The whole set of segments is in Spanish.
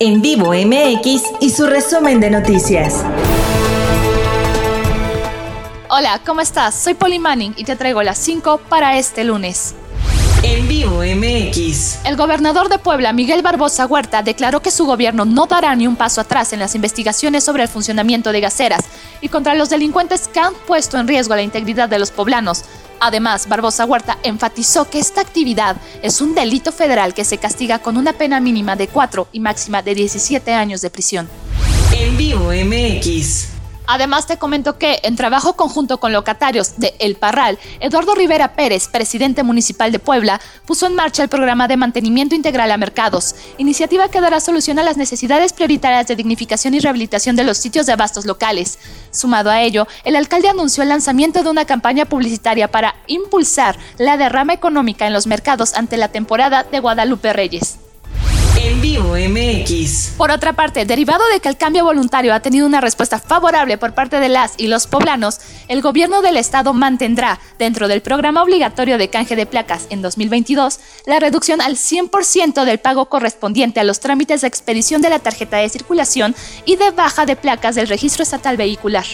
En Vivo MX y su resumen de noticias. Hola, ¿cómo estás? Soy Polly Manning y te traigo las 5 para este lunes. En Vivo MX. El gobernador de Puebla, Miguel Barbosa Huerta, declaró que su gobierno no dará ni un paso atrás en las investigaciones sobre el funcionamiento de gaseras y contra los delincuentes que han puesto en riesgo la integridad de los poblanos. Además, Barbosa Huerta enfatizó que esta actividad es un delito federal que se castiga con una pena mínima de 4 y máxima de 17 años de prisión. En Vivo MX. Además, te comento que, en trabajo conjunto con locatarios de El Parral, Eduardo Rivera Pérez, presidente municipal de Puebla, puso en marcha el programa de mantenimiento integral a mercados, iniciativa que dará solución a las necesidades prioritarias de dignificación y rehabilitación de los sitios de abastos locales. Sumado a ello, el alcalde anunció el lanzamiento de una campaña publicitaria para impulsar la derrama económica en los mercados ante la temporada de Guadalupe Reyes. En Vivo MX. Por otra parte, derivado de que el cambio voluntario ha tenido una respuesta favorable por parte de las y los poblanos, el gobierno del estado mantendrá, dentro del programa obligatorio de canje de placas en 2022, la reducción al 100% del pago correspondiente a los trámites de expedición de la tarjeta de circulación y de baja de placas del registro estatal vehicular.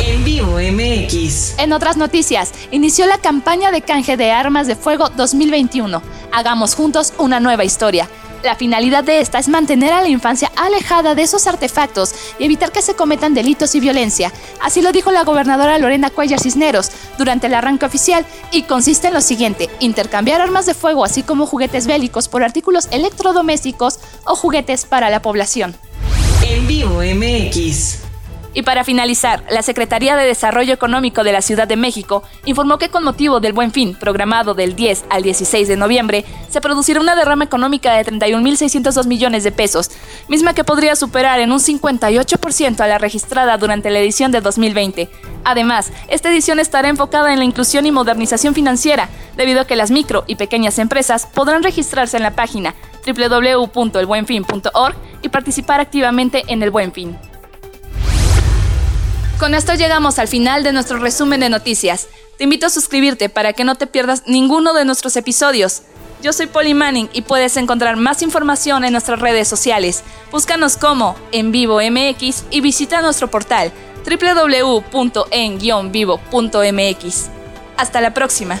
En Vivo MX. En otras noticias, inició la campaña de canje de armas de fuego 2021. Hagamos juntos una nueva historia. La finalidad de esta es mantener a la infancia alejada de esos artefactos y evitar que se cometan delitos y violencia. Así lo dijo la gobernadora Lorena Cuellar Cisneros durante el arranque oficial y consiste en lo siguiente, intercambiar armas de fuego así como juguetes bélicos por artículos electrodomésticos o juguetes para la población. En Vivo MX. Y para finalizar, la Secretaría de Desarrollo Económico de la Ciudad de México informó que con motivo del Buen Fin, programado del 10 al 16 de noviembre, se producirá una derrama económica de 31.602 millones de pesos, misma que podría superar en un 58% a la registrada durante la edición de 2020. Además, esta edición estará enfocada en la inclusión y modernización financiera, debido a que las micro y pequeñas empresas podrán registrarse en la página www.elbuenfin.org y participar activamente en el Buen Fin. Con esto llegamos al final de nuestro resumen de noticias. Te invito a suscribirte para que no te pierdas ninguno de nuestros episodios. Yo soy Polly Manning y puedes encontrar más información en nuestras redes sociales. Búscanos como En Vivo MX y visita nuestro portal www.en-vivo.mx. Hasta la próxima.